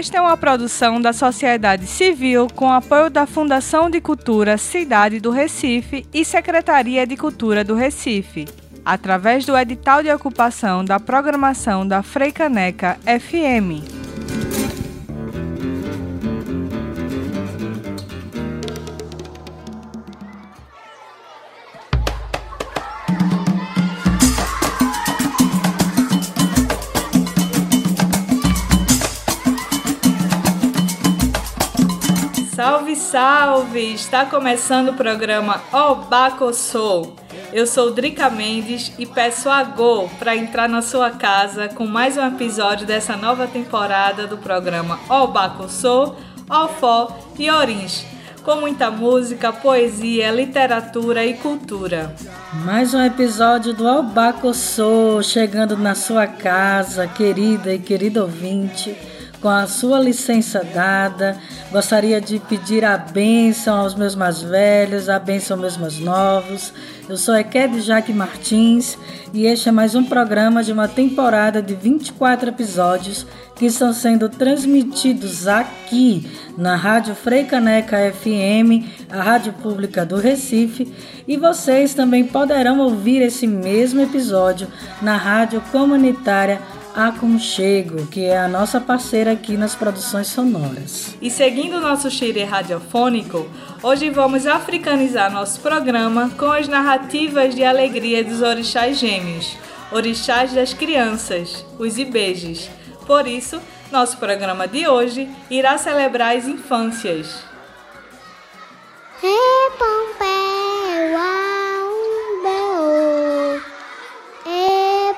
Esta é uma produção da sociedade civil com apoio da Fundação de Cultura Cidade do Recife e Secretaria de Cultura do Recife, através do edital de ocupação da programação da Freicaneca FM. Salve, salve! Está começando o programa Obacossou. Eu sou Drica Mendes e peço a Go para entrar na sua casa com mais um episódio dessa nova temporada do programa Obacossou, Ofó e Orins, com muita música, poesia, literatura e cultura. Mais um episódio do Obacossou chegando na sua casa, querida e querido ouvinte com a sua licença dada, gostaria de pedir a bênção aos meus mais velhos, a bênção aos meus mais novos. Eu sou Eked Jaque Martins e este é mais um programa de uma temporada de 24 episódios que estão sendo transmitidos aqui na Rádio Freicaneca FM, a rádio pública do Recife, e vocês também poderão ouvir esse mesmo episódio na rádio comunitária Aconchego, que é a nossa parceira aqui nas produções sonoras. E seguindo o nosso xirê radiofônico, hoje vamos africanizar nosso programa com as narrativas de alegria dos orixás gêmeos, orixás das crianças, os ibejes. Por isso, nosso programa de hoje irá celebrar as infâncias. É Pompeu,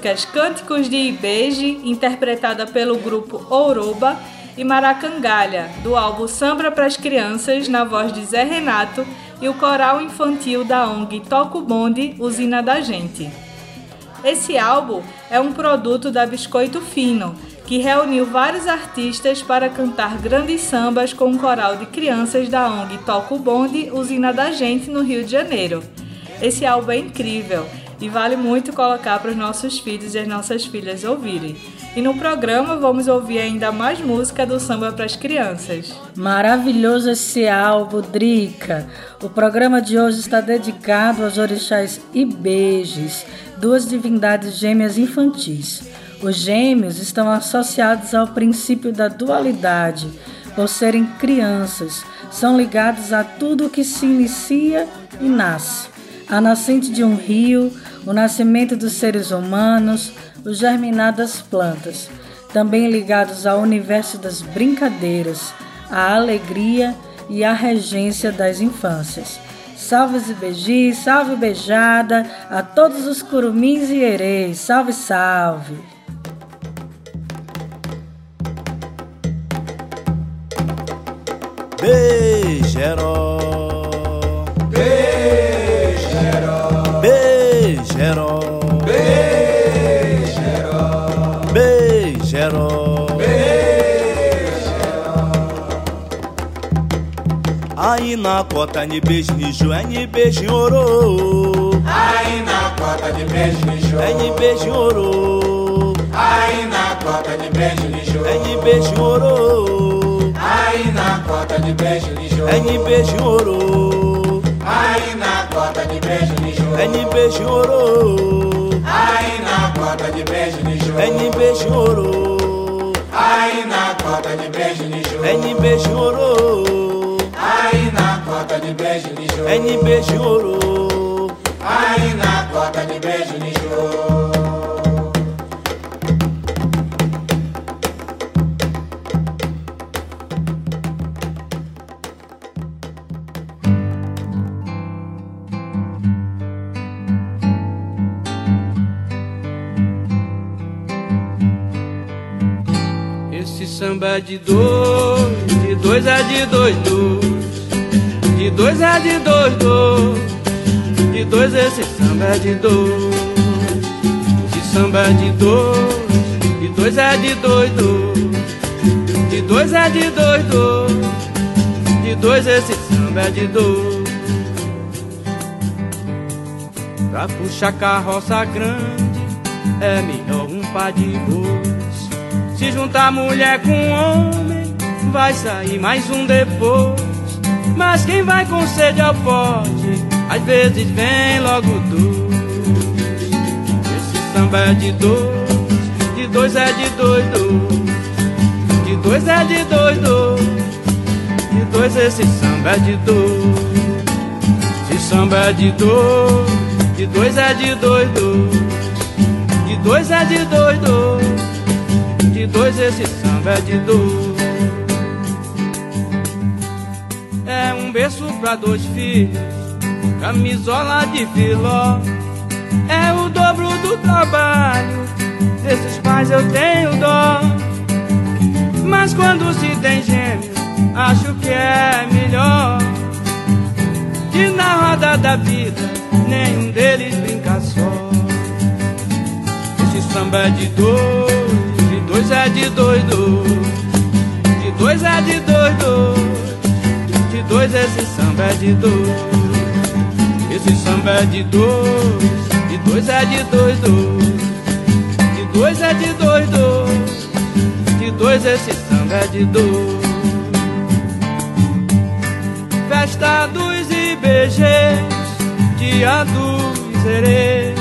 músicas Cânticos de Ibeje, interpretada pelo grupo Ouroba, e Maracangalha, do álbum Sambra para as Crianças, na voz de Zé Renato, e o coral infantil da ONG Toco Bonde, Usina da Gente. Esse álbum é um produto da Biscoito Fino, que reuniu vários artistas para cantar grandes sambas com um coral de crianças da ONG Toco Bonde, Usina da Gente, no Rio de Janeiro. Esse álbum é incrível e vale muito colocar para os nossos filhos e as nossas filhas ouvirem. E no programa vamos ouvir ainda mais música do samba para as crianças. Maravilhoso esse álbum, Drica. O programa de hoje está dedicado aos orixás Ibejes, duas divindades gêmeas infantis. Os gêmeos estão associados ao princípio da dualidade, por serem crianças, são ligados a tudo que se inicia e nasce. A nascente de um rio, o nascimento dos seres humanos, o germinar das plantas, também ligados ao universo das brincadeiras, à alegria e à regência das infâncias. Salve Zibegi, salve Beijada, a todos os curumins e hereis, salve, salve! Beijeró, Aí na cota ni beijo ni jo, é beijo orô, Aí na cota de beijo de jogo. é beijo orô, Aí na cota de beijo de jogo. é beijo orô, Aí na cota de beijo de jogo. é ni beijo orô, Aí na cota de beijo de jogo. é ni beijo orô, Aí na cota de beijo de jogo. é ni beijo Aí na cota de beijo de é beijo em cota de beijo de jogo. é ni beijo orô. Aí na cota de beijo de jogo. Esse samba é de dois, de dois é de dois, dois. De dois é de dois, dois. De dois esse samba é de dois. De samba é de dois, de dois é de dois, dois. De dois é de dois, dois. De dois esse samba é de dois. Pra puxar carroça grande é melhor um par de bois. Se juntar mulher com homem, vai sair mais um depois. Mas quem vai com sede ao pote, às vezes vem logo dois. Esse samba é de dois, de dois é de dois, dois. De dois é de dois, dois. De dois esse samba é de dois. Se samba é de dois, de dois é de dois, dois. De dois é de dois, dois. De dois esse samba é de dois. Pra dois filhos, camisola de filó. É o dobro do trabalho, desses pais eu tenho dó. Mas quando se tem gêmeos, acho que é melhor. Que na roda da vida, nenhum deles brinca só. Esse samba é de dois, de dois é de dois, dois. De dois é de dois, dois. De dois esse samba é de dois. Esse samba é de dois, de dois é de dois, dois. De dois é de dois, dois. De dois esse samba é de dois. Festa dos IBGs, dia dos herês.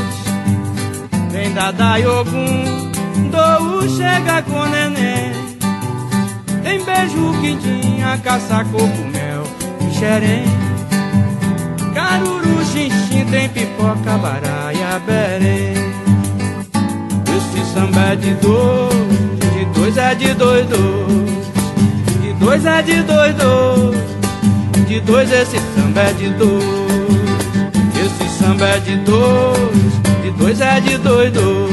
Vem da Dayogum, Dou chega com neném. Tem beijo, quintinha, caça, coco, mel e xerém. Caruru, xixim, tem pipoca, baraia, berém. Esse samba é de dois, de dois é de dois, dois. De dois é de dois, dois. De dois esse samba é de dois. Esse samba é de dois, de dois é de doido,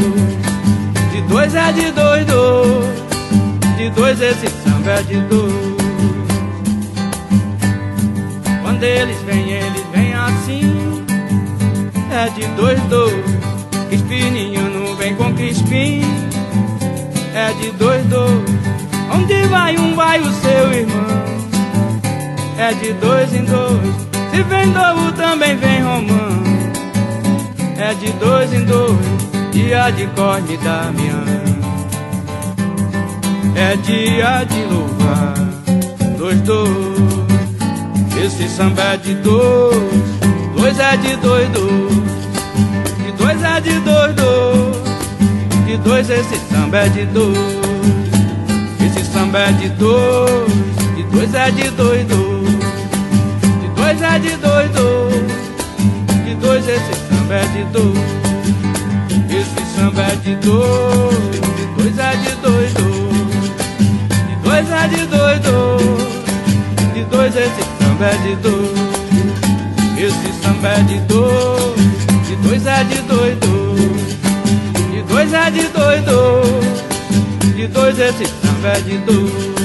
de dois é de doido, de dois esse samba é de dois. Quando eles vêm, eles vêm assim, é de dois, dois. Crispininho não vem com crispim, é de dois, dois. Onde vai um, vai o seu irmão, é de dois em dois. Se vem novo, também vem romão, é de dois em dois. Dia de corne Damião, é dia de louvar, dois, dois. Esse samba é de dois, dois é de dois. De dois é de dois. De dois esse samba é de dois. Esse samba é de dois, de dois é de dois. De dois é de dois. De dois esse samba é de dois. Esse samba é de dois, de dois é de dois. De dois é de dois. De dois esse samba é de dois. Esse samba é de dois, de dois é de dois. De dois é de dois. De dois esse samba é de dois.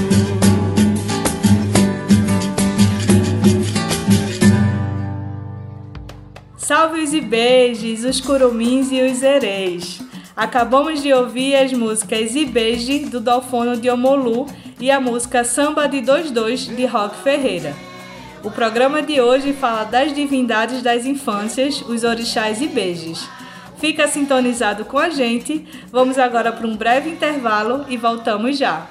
Salve os Ibejis, os Curumins e os Ereis. Acabamos de ouvir as músicas Ibeje, do Dolfono de Omolu, e a música Samba de 22, de Rock Ferreira. O programa de hoje fala das divindades das infâncias, os orixás Ibejes. Fica sintonizado com a gente. Vamos agora para um breve intervalo e voltamos já.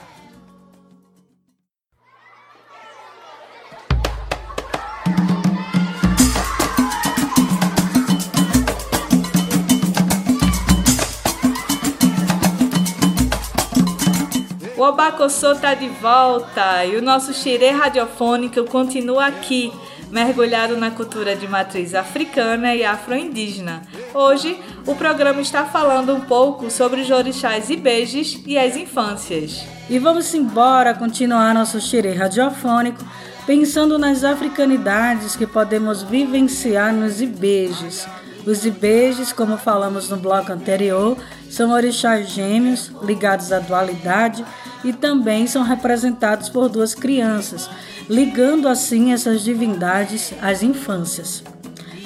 O Obacossô tá de volta e o nosso xirê radiofônico continua aqui, mergulhado na cultura de matriz africana e afro-indígena. Hoje, o programa está falando um pouco sobre os orixás ibejes e as infâncias. E vamos embora continuar nosso xirê radiofônico pensando nas africanidades que podemos vivenciar nos ibejes. Os ibejes, como falamos no bloco anterior, são orixás gêmeos ligados à dualidade e também são representados por duas crianças, ligando assim essas divindades às infâncias.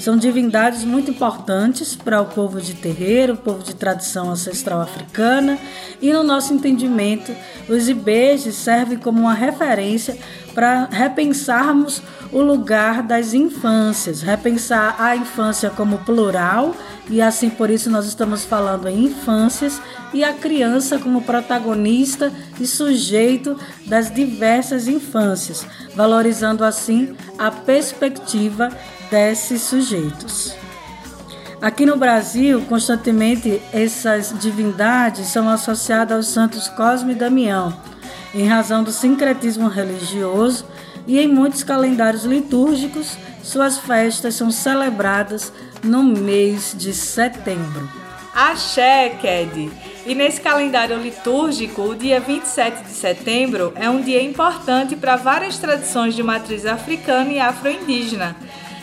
São divindades muito importantes para o povo de terreiro, povo de tradição ancestral africana, e no nosso entendimento, os ibejes servem como uma referência para repensarmos o lugar das infâncias, repensar a infância como plural, e assim por isso nós estamos falando em infâncias, e a criança como protagonista e sujeito das diversas infâncias, valorizando assim a perspectiva desses sujeitos. Aqui no Brasil, constantemente essas divindades são associadas aos santos Cosme e Damião, em razão do sincretismo religioso e em muitos calendários litúrgicos, suas festas são celebradas no mês de setembro. Axé, Ked! E nesse calendário litúrgico, o dia 27 de setembro é um dia importante para várias tradições de matriz africana e afro-indígena.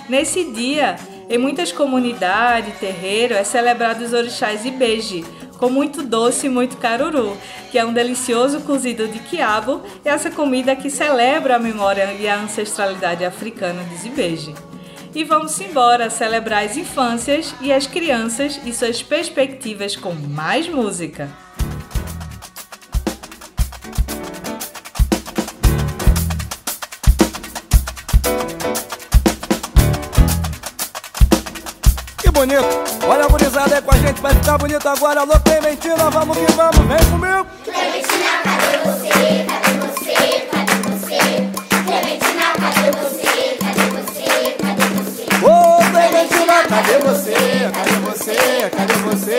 Nesse dia, em muitas comunidades, terreiro, é celebrado os orixás Ibeji, com muito doce e muito caruru, que é um delicioso cozido de quiabo e essa comida que celebra a memória e a ancestralidade africana dos Ibeji. E vamos embora celebrar as infâncias e as crianças e suas perspectivas com mais música. Bonito. Olha a gurizada aí com a gente, vai ficar bonito agora. Alô, Clementina, vamos que vamos, vem comigo. Clementina, cadê você? Cadê você? Cadê você? Clementina, cadê você? Cadê você? Cadê você? Ô, Clementina, cadê você? Cadê você? Cadê você?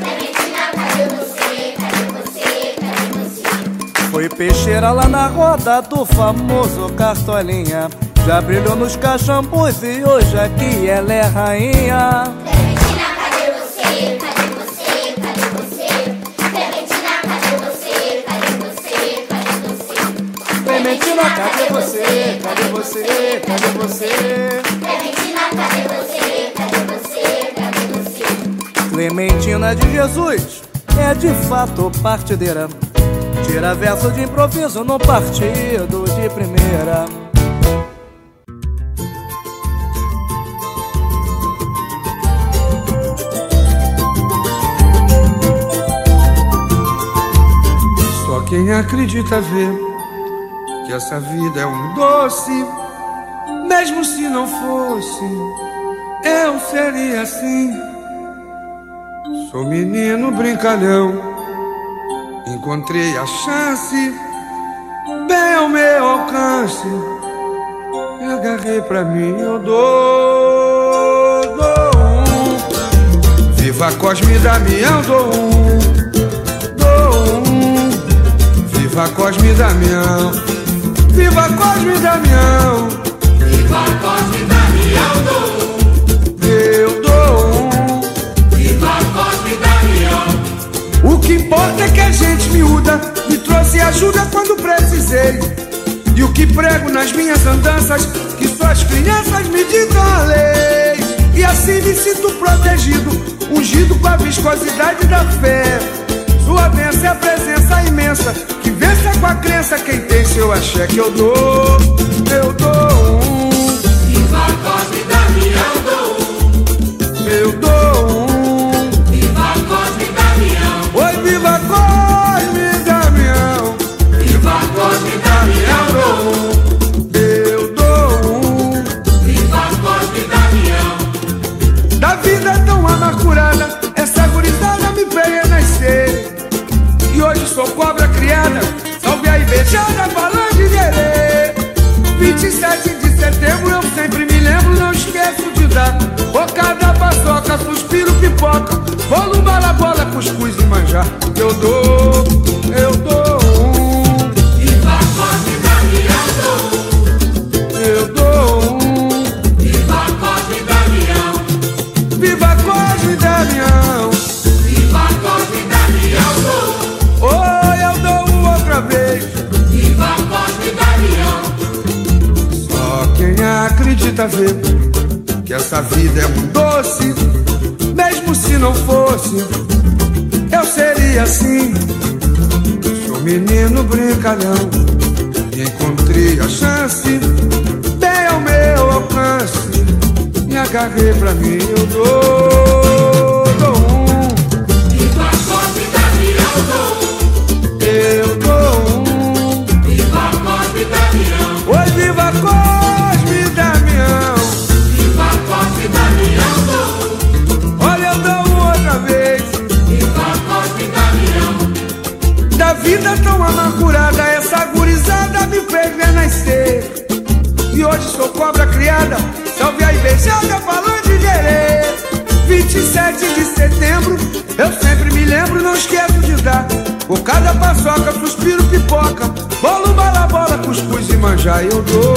Clementina, cadê você? Cadê você? Cadê você? Foi peixeira lá na roda do famoso Cartolinha. Já brilhou nos cachampus e hoje aqui ela é rainha. Clementina, cadê você? Cadê você? Cadê você? Clementina, cadê você? Cadê você? Cadê você? Clementina, cadê você? Cadê você? Cadê você? Clementina, cadê você? Cadê você? Cadê você? Clementina de Jesus é de fato partideira. Tira verso de improviso no partido de primeira. Quem acredita vê que essa vida é um doce, mesmo se não fosse, eu seria assim. Sou menino brincalhão, encontrei a chance, bem ao meu alcance, e agarrei pra mim, eu dou, dou um. Viva Cosme Damião, dou um. Viva Cosme Damião, viva Cosme Damião. Viva Cosme Damião do Eu dou um. Viva Cosme Damião O que importa é que a gente miúda me trouxe ajuda quando precisei. E o que prego nas minhas andanças, que só as crianças me ditam a lei. E assim me sinto protegido, ungido com a viscosidade da fé. Sua bênção é a presença imensa, que vença com a crença quem tem seu axé que eu dou. Eu dou um, Viva Cosme Damião do eu dou sou cobra criada. Salve a invejada falando de querer. 27 de setembro eu sempre me lembro, não esqueço de dar. Bocada, paçoca, suspiro, pipoca. Bolo, bala, bola, cuscuz e manjar. Eu dou, eu dou acredita vê que essa vida é um doce, mesmo se não fosse, eu seria assim. Sou menino brincalhão e encontrei a chance, bem ao meu alcance. Me agarrei pra mim, eu dou, dou um, Viva Cosme Damião do eu dou um. Eu dou.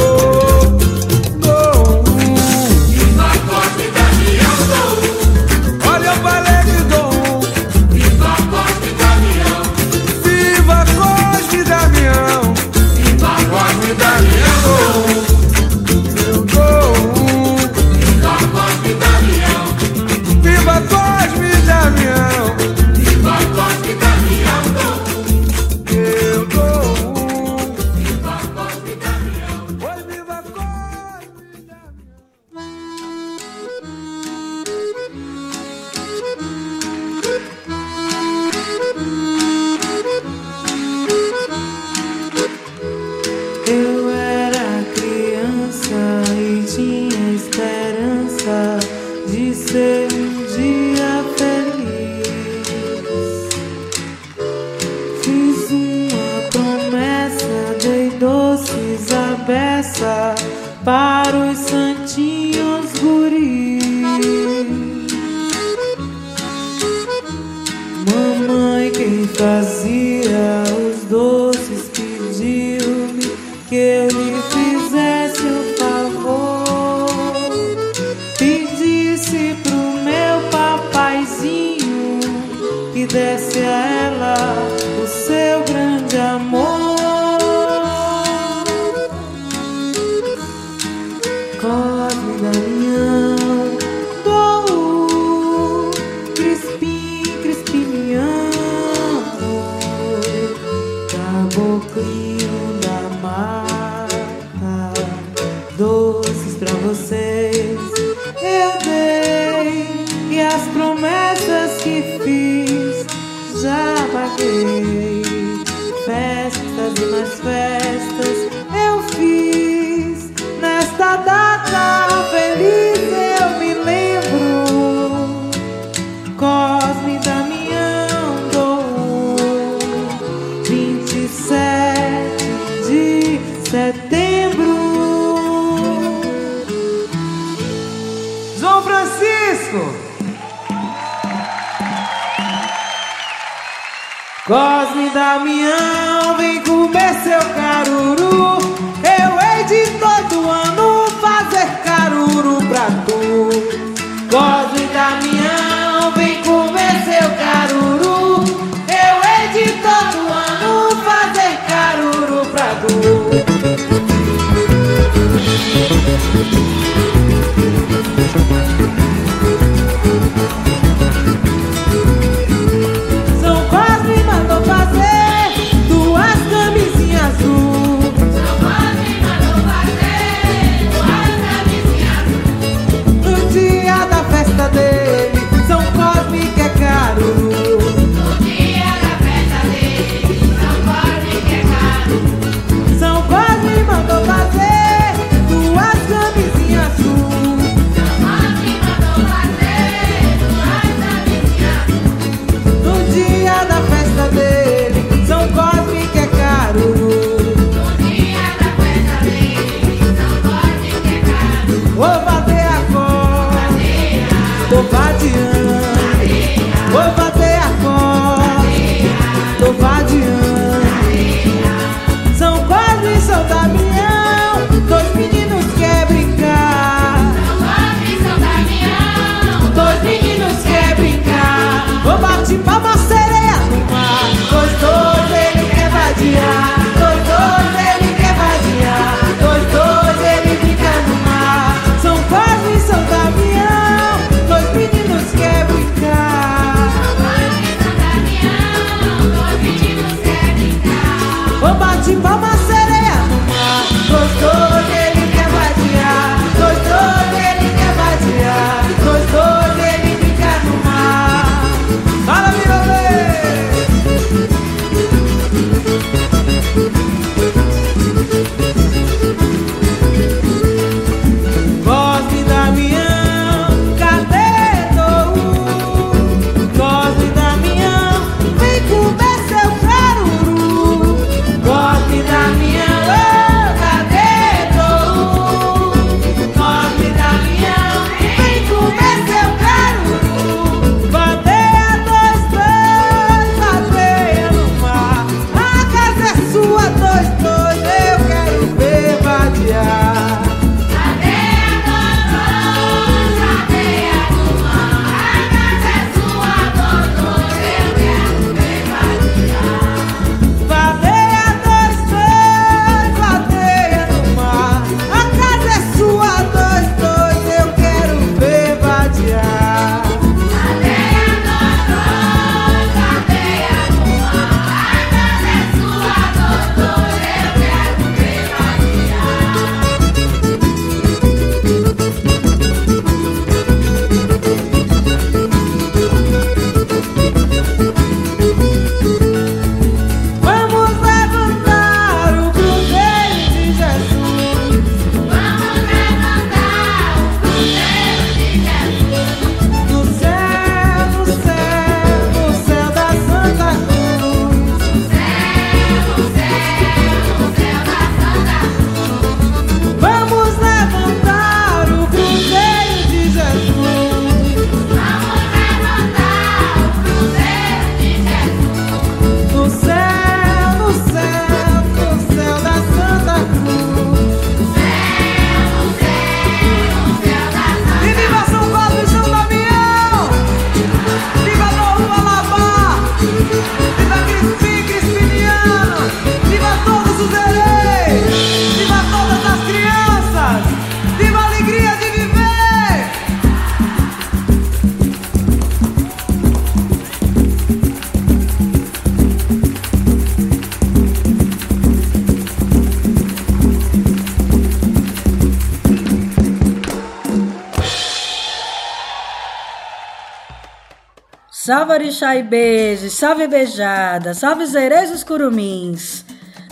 Salve orixá e beijos, salve beijada, salve zereis os curumins.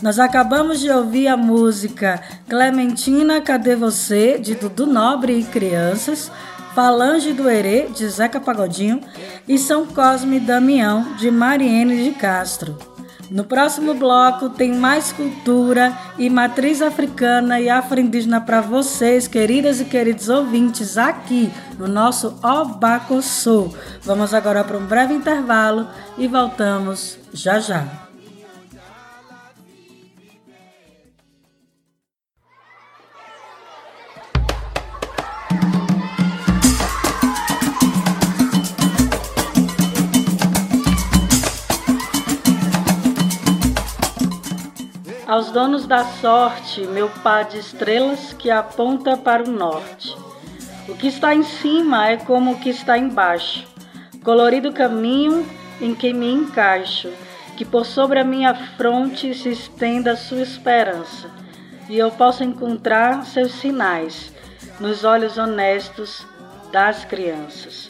Nós acabamos de ouvir a música Clementina, Cadê Você? de Dudu Nobre e Crianças, Falange do Herê, de Zeca Pagodinho, e São Cosme e Damião, de Mariene de Castro. No próximo bloco tem mais cultura e matriz africana e afro-indígena para vocês, queridas e queridos ouvintes, aqui no nosso Obacossô. Vamos agora para um breve intervalo e voltamos já já. Aos donos da sorte, meu par de estrelas que aponta para o norte. O que está em cima é como o que está embaixo, colorido caminho em que me encaixo, que por sobre a minha fronte se estenda a sua esperança, e eu possa encontrar seus sinais nos olhos honestos das crianças.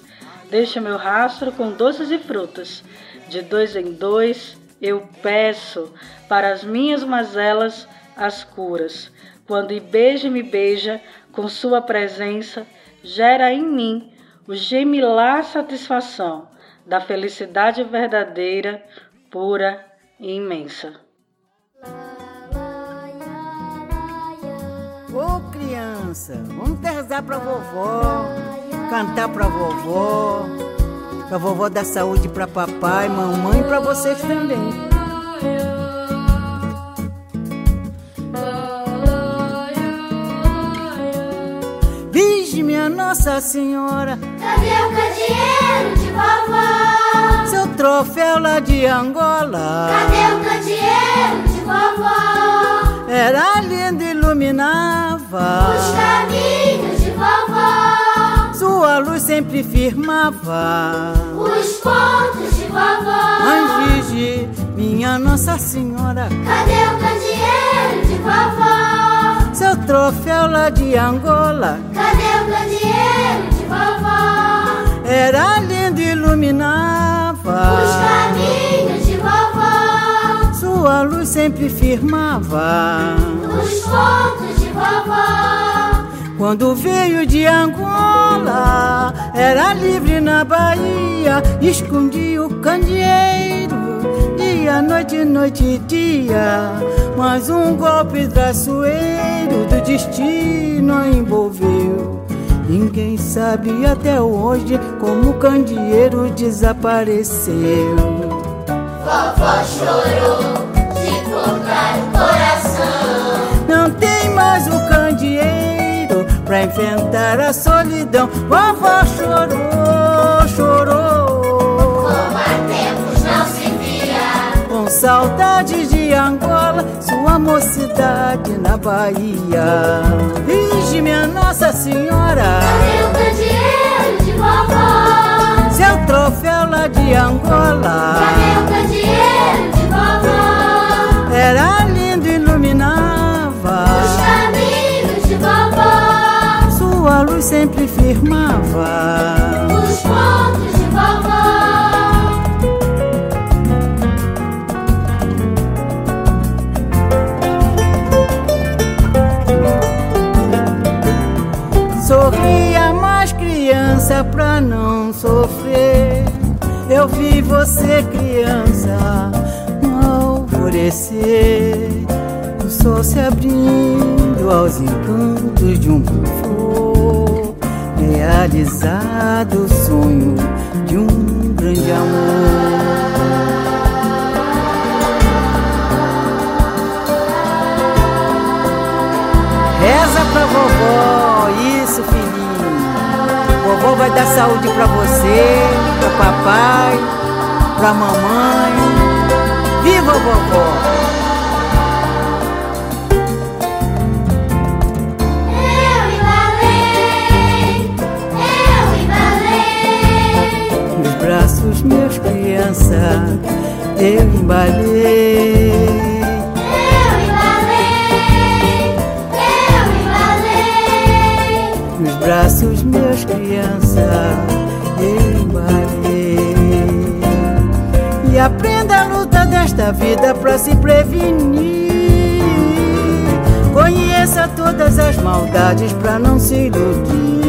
Deixa meu rastro com doces e frutas, de dois em dois eu peço para as minhas mazelas as curas. Quando Ibeje me beija com sua presença, gera em mim o gemilar satisfação da felicidade verdadeira, pura e imensa. Ô criança, vamos rezar pra vovó, cantar pra vovó, pra vovó dar saúde pra papai, mamãe e pra vocês também. Minha Nossa Senhora, Cadê o candeeiro de vovó? seu troféu lá de Angola Cadê o candeeiro de vovó? era lindo e iluminava. Os caminhos Sua luz sempre firmava. os pontos de vovó. Mãe Virgem, minha Nossa Senhora, Cadê o candeeiro de vovó? seu troféu lá de Angola Cadê o candeeiro de vovó? era lindo e Os iluminava. caminhos de vovó, Sua luz sempre firmava. os pontos de vovó. Quando veio de Angola, era livre na Bahia, escondia o candeeiro, dia, noite, noite e dia. Mas um golpe traiçoeiro do destino envolveu. Ninguém sabe até hoje como o candeeiro desapareceu. Vovó chorou pra enfrentar a solidão. Vovó chorou, chorou. Como há tempos não se via. Com saudades de Angola, sua mocidade na Bahia. Minha Nossa Senhora, Cadê o candeeiro de vovó? seu troféu lá de Angola Cadê o candeeiro de vovó? era sempre firmava. os pontos de vovó. Sorria mais criança pra não sofrer. Eu vi você criança alvorecer. O sol se abrindo aos encantos de um flor. Realizado o sonho de um grande amor. Reza pra vovó, isso filhinho. Vovó vai dar saúde pra você, pra papai, pra mamãe. Viva vovó! Braços meus criança, eu embalei. Eu embalei, eu embalei. Nos braços meus criança, eu embalei. E aprenda a luta desta vida pra se prevenir. Esqueça todas as maldades pra não se iludir.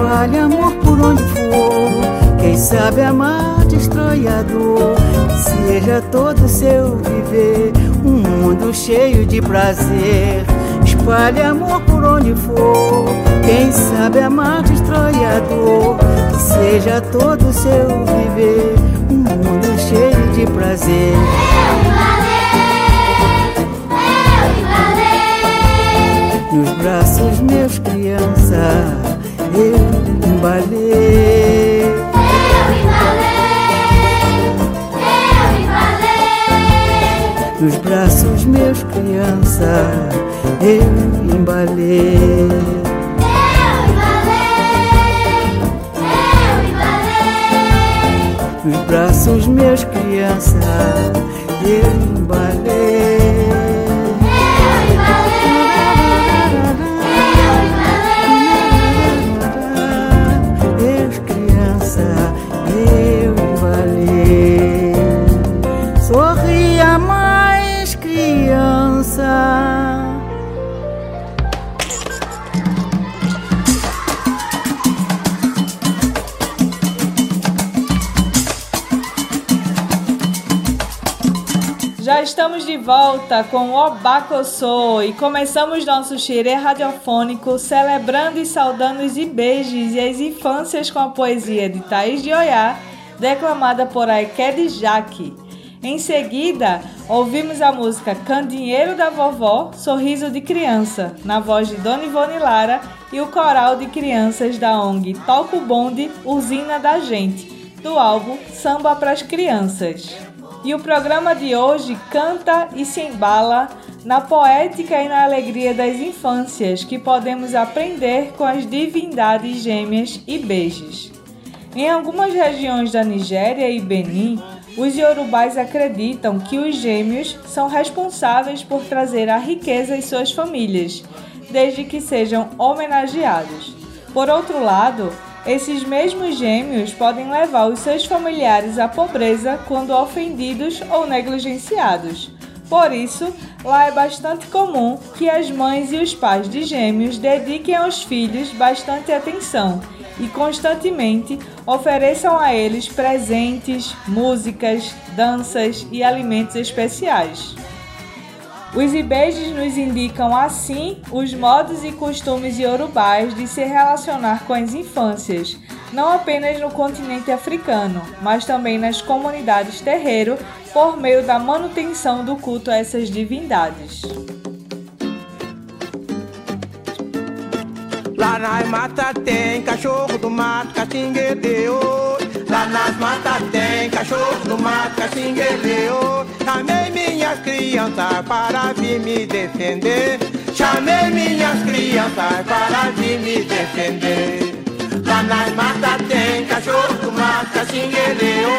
Espalhe amor por onde for. Quem sabe amar destrói a dor. Seja todo seu viver um mundo cheio de prazer. Espalhe amor por onde for. Quem sabe amar destrói a dor. Seja todo seu viver um mundo cheio de prazer. Nos braços meus criança, eu embalei. Nos braços meus criança, eu embalei. Nos braços meus criança, eu embalei. Volta com o Obacossô e começamos nosso xirê radiofônico celebrando e saudando os beijos e as infâncias com a poesia de Thaís de Oiá, declamada por Aikede Jaque. Em seguida, ouvimos a música Candinheiro da Vovó, Sorriso de Criança, na voz de Dona Ivone Lara e o coral de crianças da ONG Toca o Bonde, Usina da Gente, do álbum Samba pras Crianças. E o programa de hoje canta e se embala na poética e na alegria das infâncias que podemos aprender com as divindades gêmeas e beijos. Em algumas regiões da Nigéria e Benin, os iorubais acreditam que os gêmeos são responsáveis por trazer a riqueza às suas famílias, desde que sejam homenageados. Por outro lado, esses mesmos gêmeos podem levar os seus familiares à pobreza quando ofendidos ou negligenciados. Por isso, lá é bastante comum que as mães e os pais de gêmeos dediquem aos filhos bastante atenção e constantemente ofereçam a eles presentes, músicas, danças e alimentos especiais. Os ibejis nos indicam assim os modos e costumes iorubais de se relacionar com as infâncias, não apenas no continente africano, mas também nas comunidades terreiro, por meio da manutenção do culto a essas divindades. Lá nas matas tem cachorro do mato, caxingueleu. Lá nas matas tem cachorro do mato, caxingueleu. Chamei minhas crianças para vir me defender. Chamei minhas crianças para vir me defender. Lá nas matas tem cachorro do mato, caxingueleu.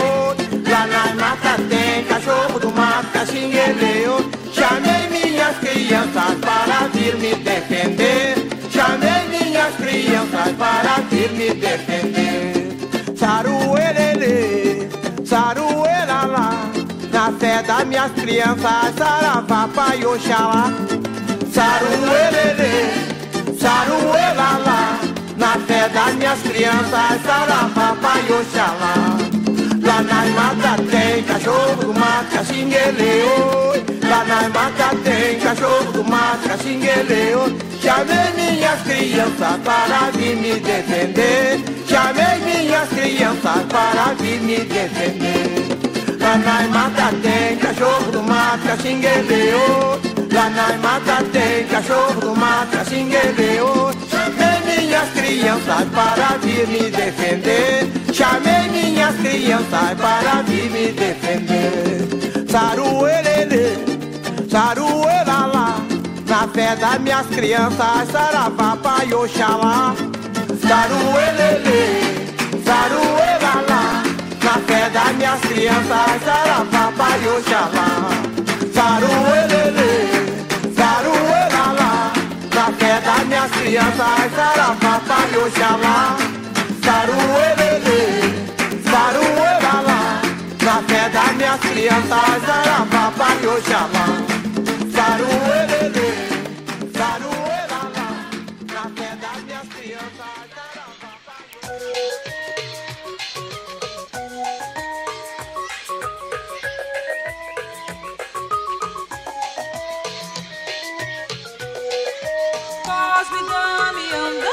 Lá nas matas tem cachorro do mato, caxingueleu. Chamei minhas crianças para vir me defender. Chamei minhas crianças para vir me defender. Saruelele, fé das minhas crianças, saravá, pai, oxalá. Saruelele, saruelala, na fé das minhas crianças, saravá, pai, oxalá. Lá nas matas tem cachorro do mato, caxingueleu. Lá nas matas tem cachorro do mato, caxingueleu. Chamei minhas crianças para vir me defender. Chamei minhas crianças para vir me defender. Lá nas matas tem cachorro do mato, caxingueleu. Lá nas matas tem cachorro do mato, caxingueleu. Chamei minhas crianças para vir me defender. Chamei minhas crianças para vir me defender. Saruelele, saruelala, na fé das minhas crianças, saravá, pai, oxalá. Saruelele, saruelala, Café das minhas crianças era papai Oxalá Saruelele, saruelalá Café das minhas crianças era papai Oxalá Saruelele, saruelalá Café das minhas crianças era papai Oxalá Saruelele hospital, mi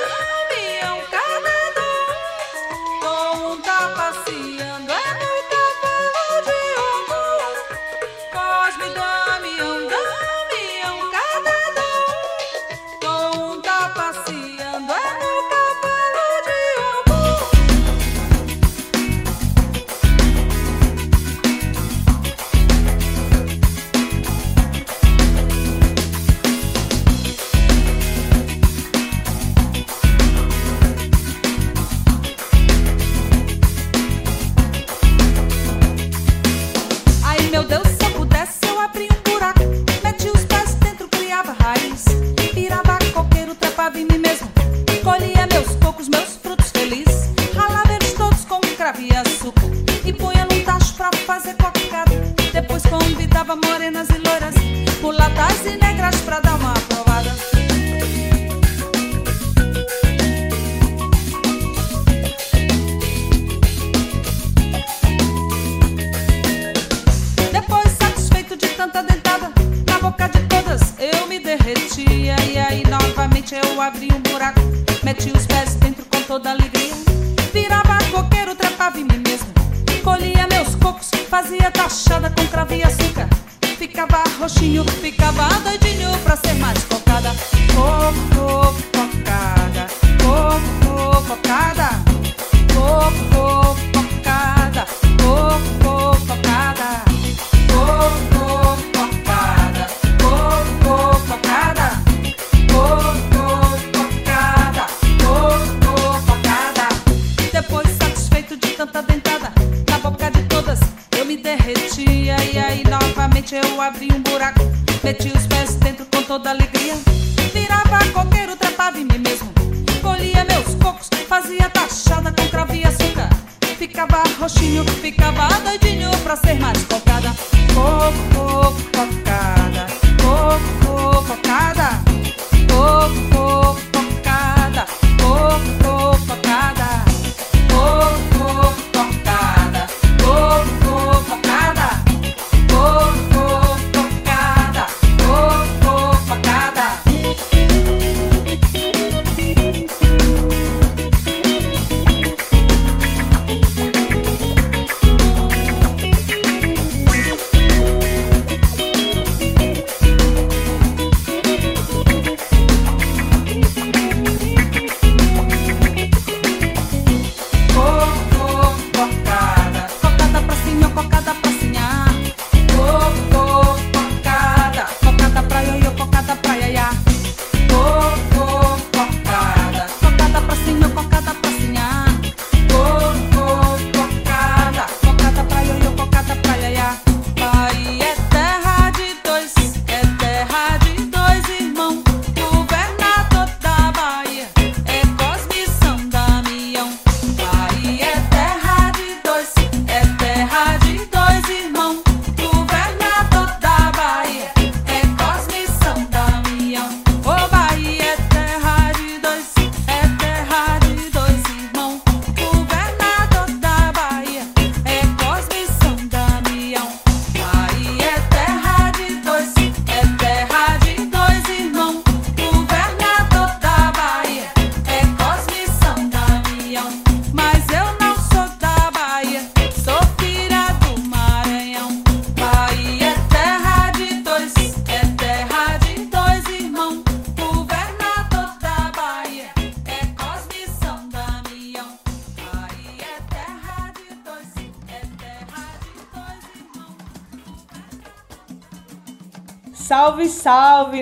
abria um buraco, metia os pés dentro com toda alegria. Virava coqueiro, trepava em mim mesmo. Colhia meus cocos, fazia taxada com cravo e açúcar. Ficava roxinho, ficava doidinho pra ser mais focada. Coco, coco, coco.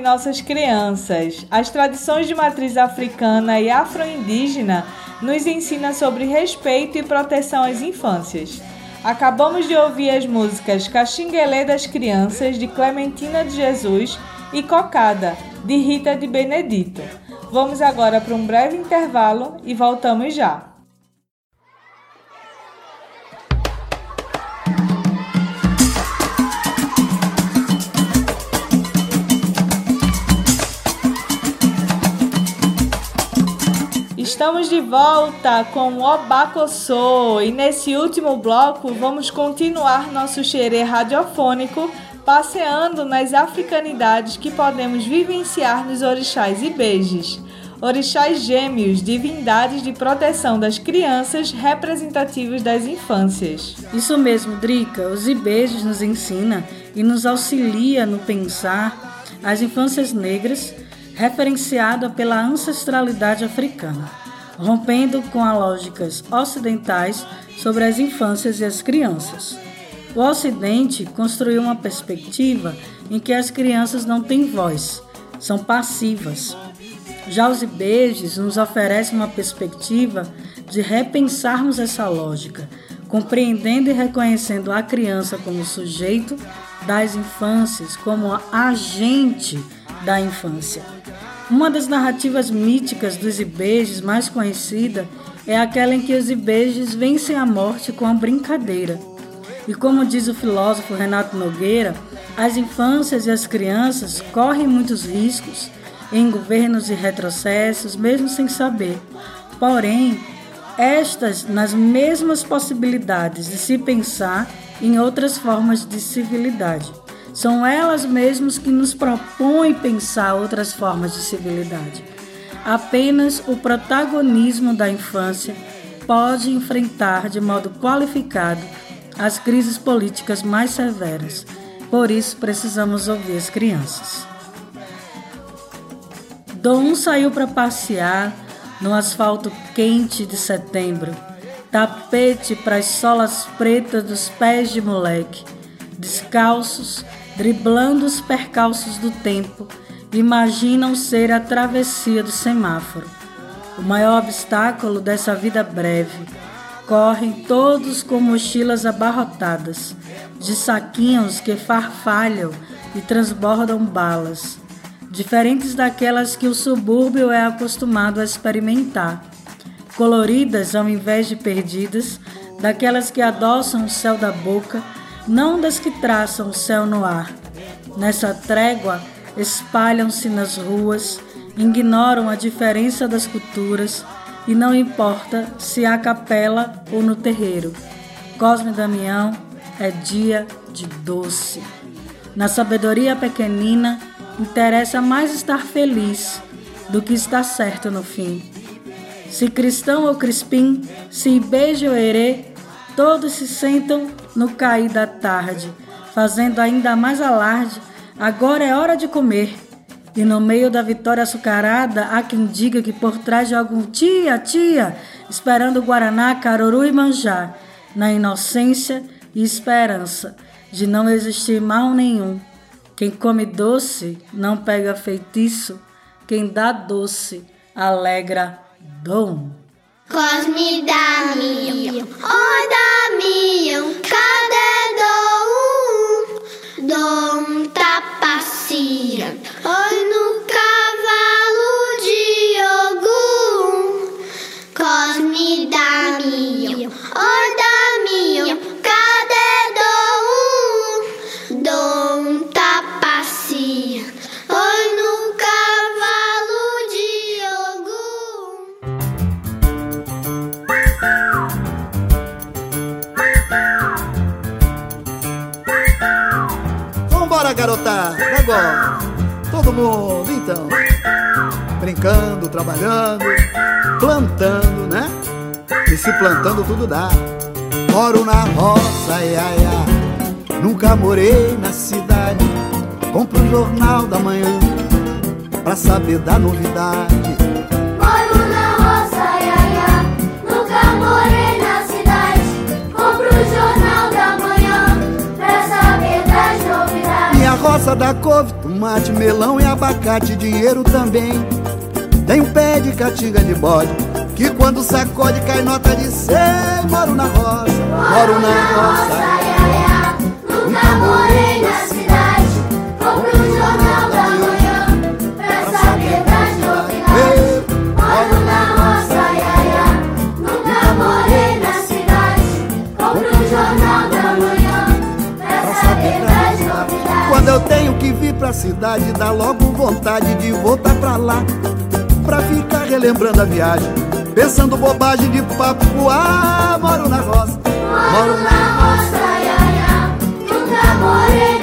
nossas crianças. As tradições de matriz africana e afro-indígena nos ensinam sobre respeito e proteção às infâncias. Acabamos de ouvir as músicas Caxinguelê das Crianças, de Clementina de Jesus, e Cocada, de Rita de Benedito. Vamos agora para um breve intervalo e voltamos já. Estamos de volta com o Obacossô e nesse último bloco vamos continuar nosso xerê radiofônico passeando nas africanidades que podemos vivenciar nos orixás e beijos. Orixás gêmeos, divindades de proteção das crianças representativos das infâncias. Isso mesmo, Drica. Os ibejos nos ensina e nos auxilia no pensar as infâncias negras referenciada pela ancestralidade africana, rompendo com as lógicas ocidentais sobre as infâncias e as crianças. O Ocidente construiu uma perspectiva em que as crianças não têm voz, são passivas, já os IBEJs nos oferecem uma perspectiva de repensarmos essa lógica, compreendendo e reconhecendo a criança como sujeito das infâncias, como agente da infância. Uma das narrativas míticas dos Ibejes mais conhecida é aquela em que os Ibejes vencem a morte com a brincadeira. E como diz o filósofo Renato Nogueira, as infâncias e as crianças correm muitos riscos em governos e retrocessos, mesmo sem saber. Porém, estas nas mesmas possibilidades de se pensar em outras formas de civilidade. São elas mesmas que nos propõem pensar outras formas de civilidade. Apenas o protagonismo da infância pode enfrentar de modo qualificado as crises políticas mais severas. Por isso, precisamos ouvir as crianças. Dom saiu para passear no asfalto quente de setembro, tapete para as solas pretas dos pés de moleque, descalços, driblando os percalços do tempo, imaginam ser a travessia do semáforo. O maior obstáculo dessa vida breve. Correm todos com mochilas abarrotadas, de saquinhos que farfalham e transbordam balas diferentes daquelas que o subúrbio é acostumado a experimentar, coloridas ao invés de perdidas, daquelas que adoçam o céu da boca, não das que traçam o céu no ar. Nessa trégua, espalham-se nas ruas, ignoram a diferença das culturas e não importa se há capela ou no terreiro. Cosme Damião é dia de doce. Na sabedoria pequenina, interessa mais estar feliz do que estar certo no fim. Se cristão ou crispim, se beijo ou herê, todos se sentam no cair da tarde, fazendo ainda mais alarde. Agora é hora de comer. E no meio da vitória açucarada, há quem diga que por trás de algum tia, tia, esperando Guaraná, Caruru e Manjar, na inocência e esperança de não existir mal nenhum. Quem come doce não pega feitiço, quem dá doce alegra dom. Cosme Damião, oh Damião, cadê Dom? Dom tá passeando, oi no cavalo de Ogum. Cosme Damião, oh Damião, Vambora, garotada, agora. Todo mundo, então. Brincando, trabalhando, plantando, né? E se plantando tudo dá. Moro na roça, ai, ai. Nunca morei na cidade. Compro o jornal da manhã pra saber da novidade. Roça dá couve, tomate, melão e abacate, dinheiro também. Tem um pé de catinga de bode, que quando sacode cai nota de cem. Moro na roça, moro na roça. Nunca morei na cidade. Compro Tenho que vir pra cidade, dá logo vontade de voltar pra lá. Pra ficar relembrando a viagem, pensando bobagem de papo Ah, moro na roça. Moro na roça, yaya ia, nunca morei.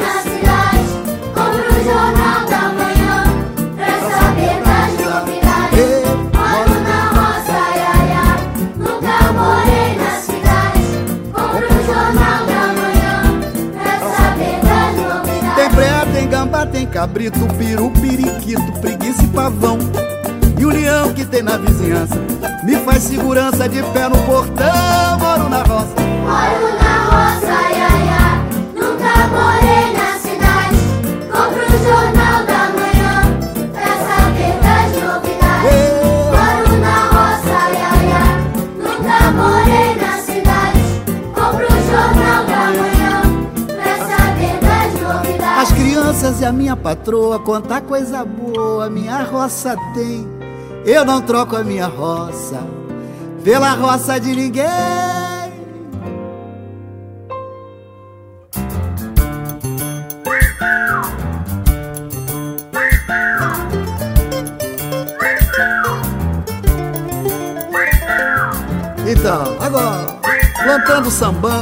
tem cabrito, peru, periquito, preguiça e pavão. E o leão que tem na vizinhança me faz segurança de pé no portão. Moro na roça. Moro na roça, ia. a minha patroa, contar coisa boa, minha roça tem. Eu não troco a minha roça pela roça de ninguém. Então, agora, plantando samba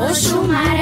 Oxumar.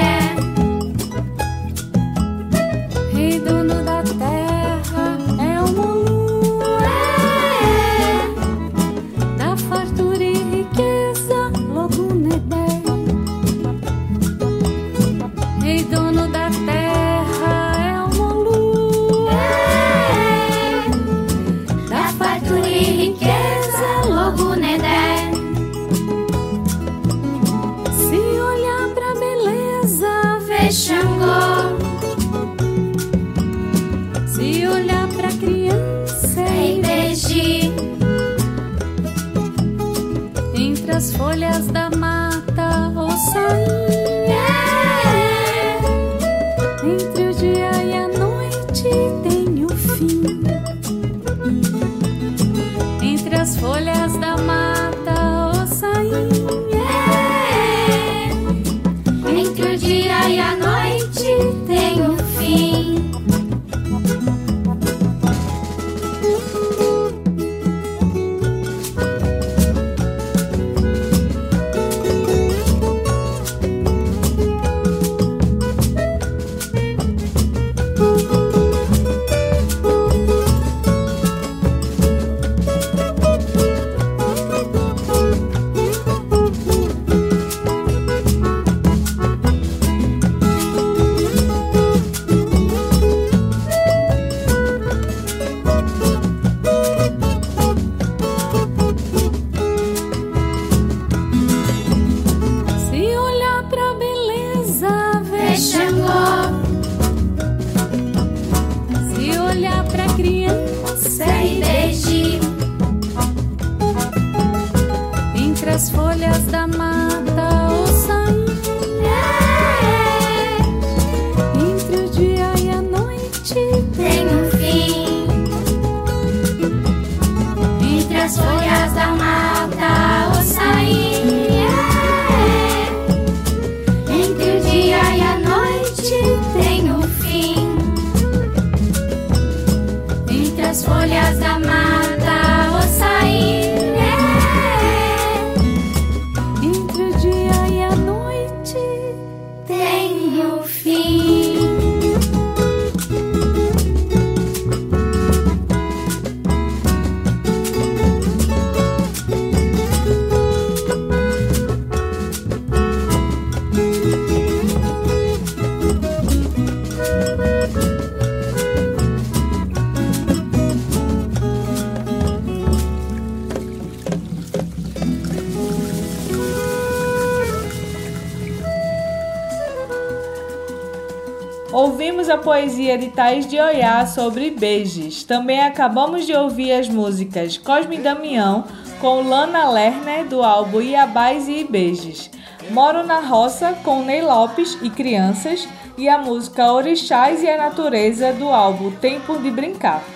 Poesia de Thaís de Oiá sobre beijos. Também acabamos de ouvir as músicas Cosme Damião com Lana Lerner do álbum Iabás e Beijos. Moro na Roça com Ney Lopes e Crianças e a música Orixás e a Natureza do álbum Tempo de Brincar.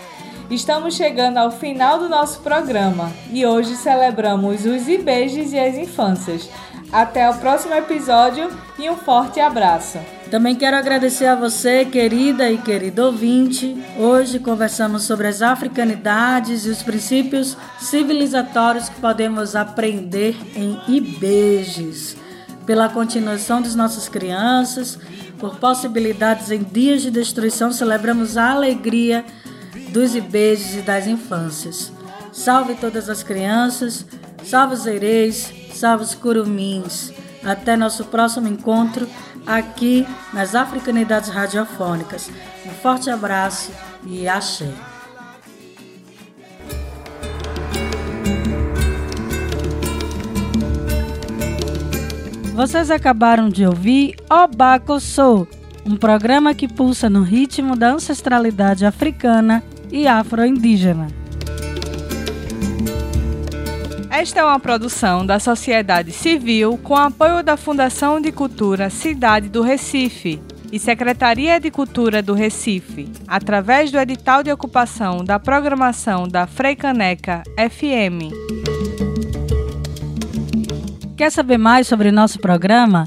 Estamos chegando ao final do nosso programa e hoje celebramos os Ibejos e as infâncias. Até o próximo episódio e um forte abraço. Também quero agradecer a você, querida e querido ouvinte. Hoje conversamos sobre as africanidades e os princípios civilizatórios que podemos aprender em Ibejes, pela continuação das nossas crianças, por possibilidades em dias de destruição, celebramos a alegria dos Ibejes e das infâncias. Salve todas as crianças, salve os ereis, salve os curumins. Até nosso próximo encontro aqui nas Africanidades Radiofônicas. Um forte abraço e axé. Vocês acabaram de ouvir Obaco Sou, um programa que pulsa no ritmo da ancestralidade africana e afro-indígena. Esta é uma produção da sociedade civil com apoio da Fundação de Cultura Cidade do Recife e Secretaria de Cultura do Recife, através do edital de ocupação da programação da Freicaneca FM. Quer saber mais sobre nosso programa?